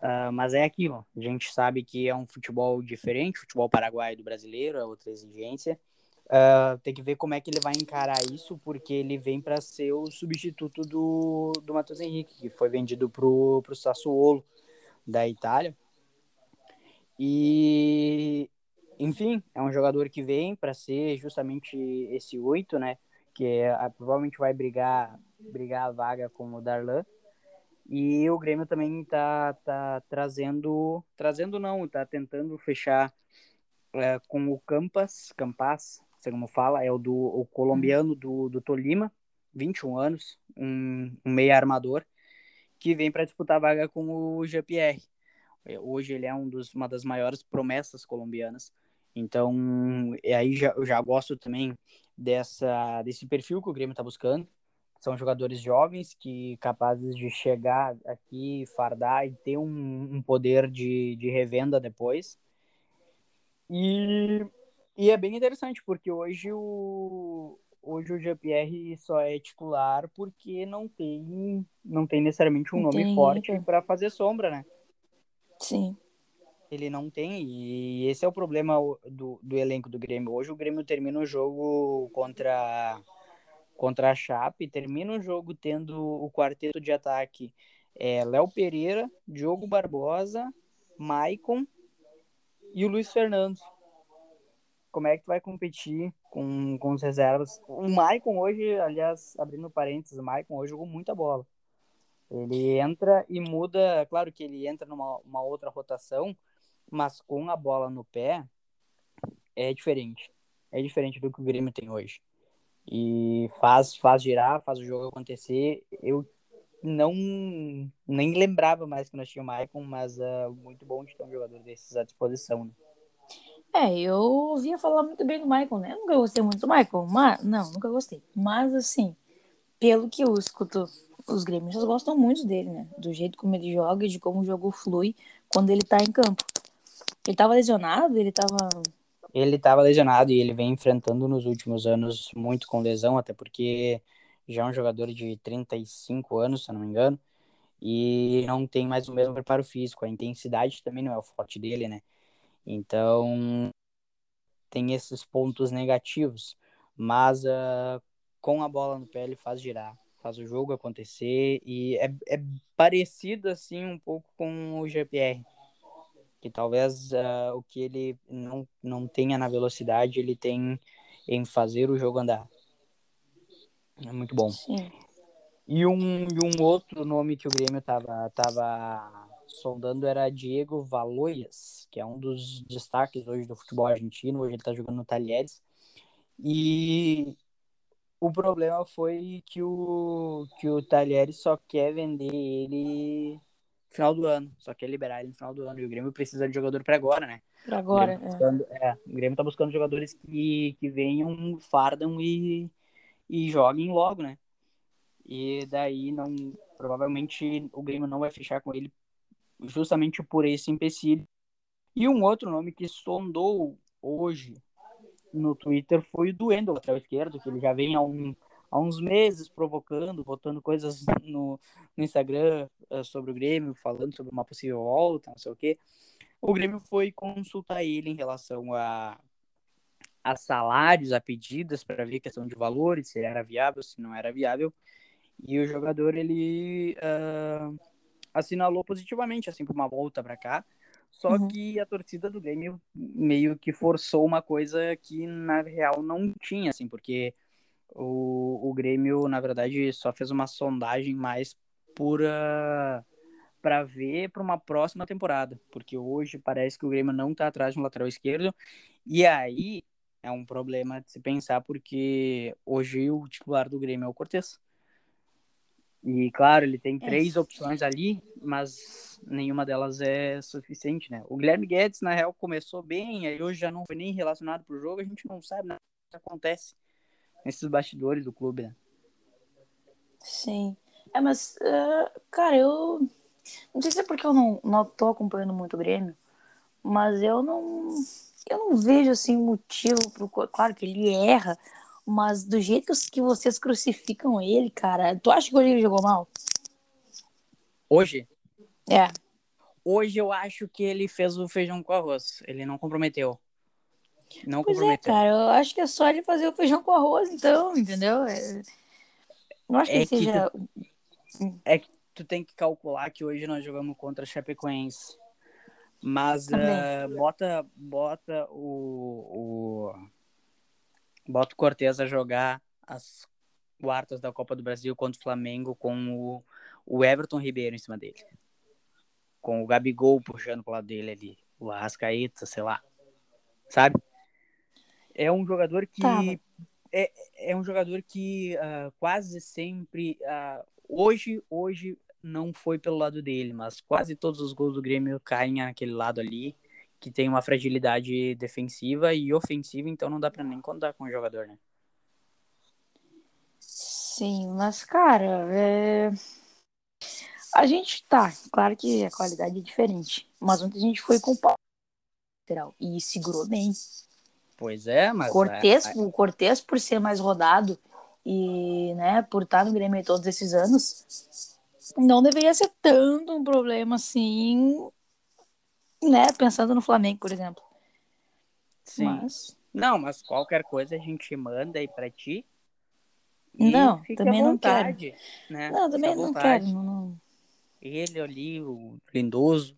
Uh, mas é aquilo, a gente sabe que é um futebol diferente, futebol paraguaio do brasileiro, é outra exigência. Uh, tem que ver como é que ele vai encarar isso, porque ele vem para ser o substituto do, do Matheus Henrique, que foi vendido para o Sassuolo da Itália. E, enfim, é um jogador que vem para ser justamente esse oito, né? Que é, provavelmente vai brigar, brigar a vaga com o Darlan. E o Grêmio também tá, tá trazendo, trazendo não, tá tentando fechar é, com o Campas, Campas, sei como fala, é o do o colombiano do, do Tolima, 21 anos, um, um meia armador, que vem para disputar a vaga com o GPR. É, hoje ele é um dos, uma das maiores promessas colombianas. Então, aí já, eu já gosto também dessa, desse perfil que o Grêmio está buscando são jogadores jovens que capazes de chegar aqui, fardar e ter um, um poder de, de revenda depois. E, e é bem interessante, porque hoje o, hoje o GPR só é titular porque não tem, não tem necessariamente um nome forte para fazer sombra, né? Sim. Ele não tem, e esse é o problema do, do elenco do Grêmio. Hoje o Grêmio termina o jogo contra contra a Chape, termina o jogo tendo o quarteto de ataque é, Léo Pereira, Diogo Barbosa, Maicon e o Luiz Fernando. Como é que tu vai competir com, com os reservas? O Maicon hoje, aliás, abrindo parênteses, o Maicon hoje jogou muita bola. Ele entra e muda, claro que ele entra numa uma outra rotação, mas com a bola no pé é diferente. É diferente do que o Grêmio tem hoje e faz faz girar, faz o jogo acontecer. Eu não nem lembrava mais que nós tínhamos o Maicon, mas é uh, muito bom de ter um jogador desses à disposição. Né? É, eu ouvia falar muito bem do Maicon, né? Eu nunca gostei muito do Maicon, mas não, nunca gostei. Mas assim, pelo que eu escuto, os gremistas gostam muito dele, né? Do jeito como ele joga de como o jogo flui quando ele tá em campo. Ele tava lesionado, ele tava ele estava lesionado e ele vem enfrentando nos últimos anos muito com lesão, até porque já é um jogador de 35 anos, se eu não me engano, e não tem mais o mesmo preparo físico. A intensidade também não é o forte dele, né? Então, tem esses pontos negativos, mas uh, com a bola no pé ele faz girar, faz o jogo acontecer e é, é parecido assim um pouco com o GPR que talvez uh, o que ele não, não tenha na velocidade, ele tem em fazer o jogo andar. É muito bom. Sim. E um, e um outro nome que o Grêmio tava, tava sondando era Diego Valoias, que é um dos destaques hoje do futebol argentino. Hoje ele tá jogando no Talheres. E o problema foi que o, que o Talheres só quer vender ele no final do ano. Só quer liberar ele no final do ano. E o Grêmio precisa de jogador para agora, né? Pra agora, o Grêmio, é. tá buscando, é, o Grêmio tá buscando jogadores que, que venham, fardam e, e joguem logo, né? E daí não. Provavelmente o Grêmio não vai fechar com ele justamente por esse empecilho. E um outro nome que sondou hoje no Twitter foi o do Endo, lateral esquerdo, que ele já vem há, um, há uns meses provocando, botando coisas no, no Instagram uh, sobre o Grêmio, falando sobre uma possível volta, não sei o quê. O Grêmio foi consultar ele em relação a, a salários, a pedidas, para ver questão de valores, se era viável, se não era viável. E o jogador, ele uh, assinalou positivamente, assim, por uma volta para cá. Só Uhum. que a torcida do Grêmio meio que forçou uma coisa que na real não tinha, assim, porque o, o Grêmio, na verdade, só fez uma sondagem mais pura para ver para uma próxima temporada, porque hoje parece que o Grêmio não tá atrás de um lateral esquerdo, e aí é um problema de se pensar, porque hoje o titular do Grêmio é o Cortez. E claro, ele tem três opções ali, mas nenhuma delas é suficiente, né? O Guilherme Guedes, na real, começou bem, aí hoje já não foi nem relacionado pro jogo, a gente não sabe nada que acontece nesses bastidores do clube, né? Sim. É, mas, uh, cara, eu. Não sei se é porque eu não, não tô acompanhando muito o Grêmio, mas eu não. Eu não vejo, assim, motivo pro. Claro que ele erra, mas do jeito que vocês crucificam ele, cara, tu acha que hoje ele jogou mal? Hoje? É. Hoje eu acho que ele fez o feijão com arroz. Ele não comprometeu. Não Pois é, comprometeu. cara, eu acho que é só ele fazer o feijão com arroz, então, entendeu? É... Não acho que É que seja. É que tu tem que calcular que hoje nós jogamos contra a Chapecoense. Mas ah, bota, bota o, o. Bota o Cortez a jogar as quartas da Copa do Brasil contra o Flamengo com o, o Everton Ribeiro em cima dele. Com o Gabigol puxando pro lado dele ali. O Arrascaeta, sei lá. Sabe? É um jogador que. Tá, é, é um jogador que ah, quase sempre. ah, hoje, hoje não foi pelo lado dele, mas quase todos os gols do Grêmio caem naquele lado ali, que tem uma fragilidade defensiva e ofensiva, então não dá pra nem contar com o jogador, né? Sim, mas, cara, é... a gente tá, claro que a qualidade é diferente, mas ontem a gente foi com o pau lateral e segurou bem. Pois é, mas. Cortez, é, o Cortez, por ser mais rodado e, né, por estar no Grêmio todos esses anos, não deveria ser tanto um problema assim, né, pensando no Flamengo, por exemplo. sim. Mas, Não, mas qualquer coisa a gente manda aí pra ti. Não, também à não vontade, Né? não, também não vontade. quero, não, não. Ele ali, o Lindoso,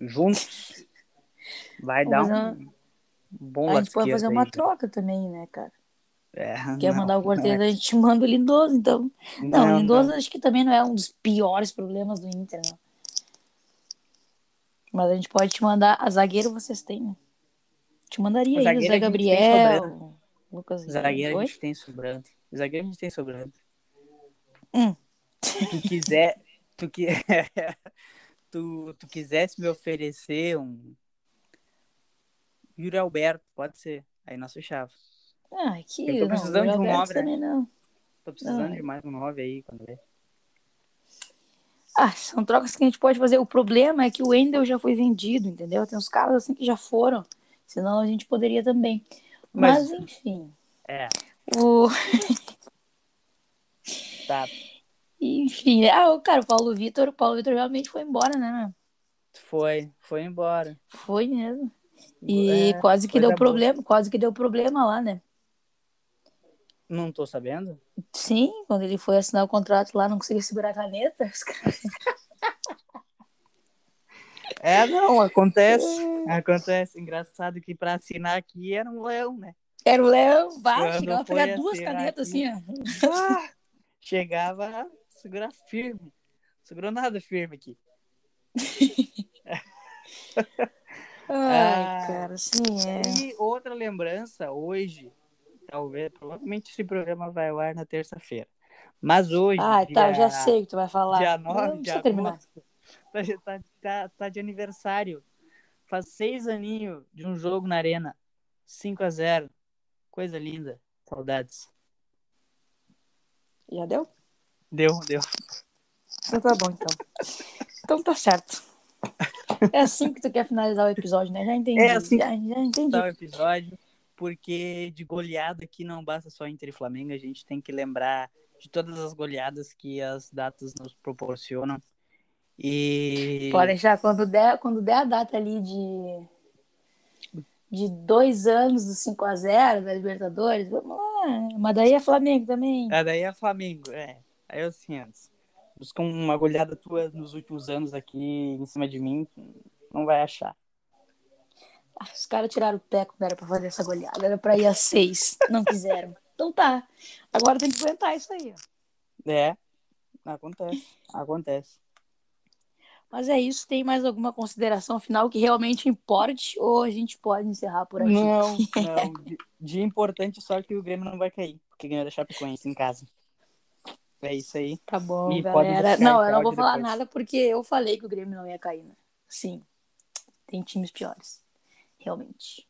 juntos, vai Vamos dar fazer um bom A gente pode fazer aí, uma né? troca também, né, cara? É, Quer não, mandar o não é- a gente manda o Lindoso, então. Não, o não, Lindoso não. acho que também não é um dos piores problemas do Inter, não. Mas a gente pode te mandar. A zagueiro vocês têm, né? Te mandaria aí o Zagueiro Zé Gabriel, Lucas Zagueiro a gente tem sobrando. Zagueiro a gente tem sobrando. Hum. Tu quiser, tu, que... tu, tu quisesse me oferecer um Yuri Alberto, pode ser. Aí nós fechava. Ah, que Eu tô não, precisando o de um nove, né? não. Tô precisando Não. de mais um 9 aí, quando vê. Ah, são trocas que a gente pode fazer. O problema é que o Wendel já foi vendido, entendeu? Tem uns caras assim que já foram. Senão a gente poderia também. Mas, Mas- enfim. É, O... tá. Enfim, ah, o cara, o Paulo Vitor, o Paulo Vitor realmente foi embora, né? Foi, foi embora. Foi mesmo. E É, quase que deu boa. problema, quase que deu problema lá, né? Não tô sabendo? Sim, quando ele foi assinar o contrato lá, não conseguia segurar a caneta. É, não, acontece. Acontece. Engraçado que pra assinar aqui era um leão, né? Era o Léo, vai, Quando chegava a foi pegar duas canetas aqui. assim, ó. Ah, chegava a segurar firme. Segurou nada firme aqui. Ai, Ah, cara, sim, é. E outra lembrança, hoje, talvez, provavelmente esse programa vai ao ar na terça-feira. Mas hoje, Ai, tá, eu já dia- sei o que tu vai falar. dia Não 9 de precisa terminar. agosto, tá, tá, tá, tá de aniversário. Faz seis aninhos de um jogo na arena. 5 a 0 Coisa linda. Saudades. Já deu? Deu, deu. Então tá bom, então. Então tá certo. É assim que tu quer finalizar o episódio, né? Já entendi. É assim já, já entendi. Tá o episódio, porque de goleada aqui não basta só Inter e Flamengo, a gente tem que lembrar de todas as goleadas que as datas nos proporcionam. E Pode deixar, quando der, quando der a data ali de, de dois anos do 5x0 da Libertadores, vamos lá. Mas daí é Flamengo também. Ah, daí é Flamengo, é. Aí eu sinto. Busca uma goleada tua nos últimos anos aqui em cima de mim, não vai achar. Ah, os caras tiraram o pé quando era pra fazer essa goleada. Era pra ir a seis. Não quiseram. Então tá. Agora tem que aguentar isso aí, ó. É, acontece, acontece. Mas é isso. Tem mais alguma consideração final que realmente importe? Ou a gente pode encerrar por aqui? Não, não. De, de importante só que o Grêmio não vai cair, porque ganhou da Chapecoense em casa. É isso aí. Tá bom, E galera. Não, eu não vou falar depois. nada porque eu falei que o Grêmio não ia cair, né? Sim. Tem times piores. Realmente.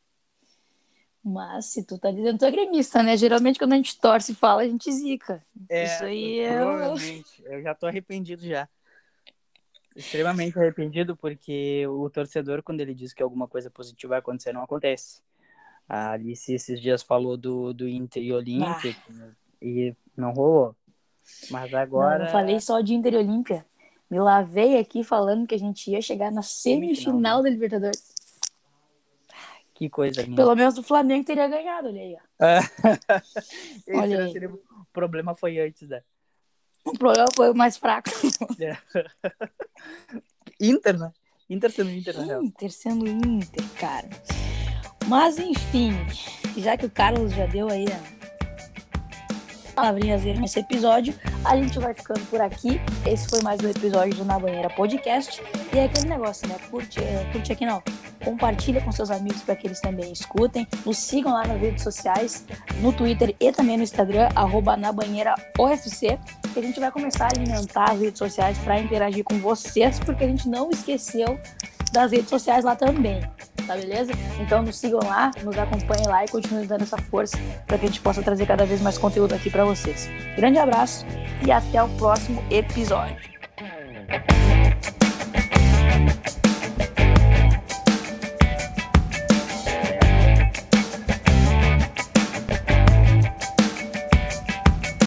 Mas se tu tá dizendo, tu é gremista, né? Geralmente quando a gente torce e fala, a gente zica. É, Isso aí é Provavelmente. Eu já tô arrependido já. Extremamente arrependido, porque o torcedor, quando ele diz que alguma coisa positiva vai acontecer, não acontece. A Alice esses dias falou do, do Inter e Olímpia e não rolou. Mas Não, agora. eu falei só de Inter e Olímpia. Me lavei aqui falando que a gente ia chegar na semifinal Semifinal, da Libertadores. Que coisa. Pelo menos o Flamengo teria ganhado, olha aí. ó. Esse Olha aí. seria- O problema foi antes, né? O problema foi o mais fraco. Inter, né? Inter sendo Inter, na real. Inter sendo Inter, cara. Mas enfim, já que o Carlos já deu aí a palavrinhas dele nesse episódio, a gente vai ficando por aqui. Esse foi mais um episódio do Na Banheira Podcast. E é aquele negócio, né? Curte, é, curte aqui não. Compartilha com seus amigos para que eles também escutem. Nos sigam lá nas redes sociais, no Twitter e também no Instagram, arroba na banheira OFC, que a gente vai começar a alimentar as redes sociais para interagir com vocês, porque a gente não esqueceu das redes sociais lá também, tá beleza? Então nos sigam lá, nos acompanhem lá e continuem dando essa força para que a gente possa trazer cada vez mais conteúdo aqui para vocês. Grande abraço e até o próximo episódio.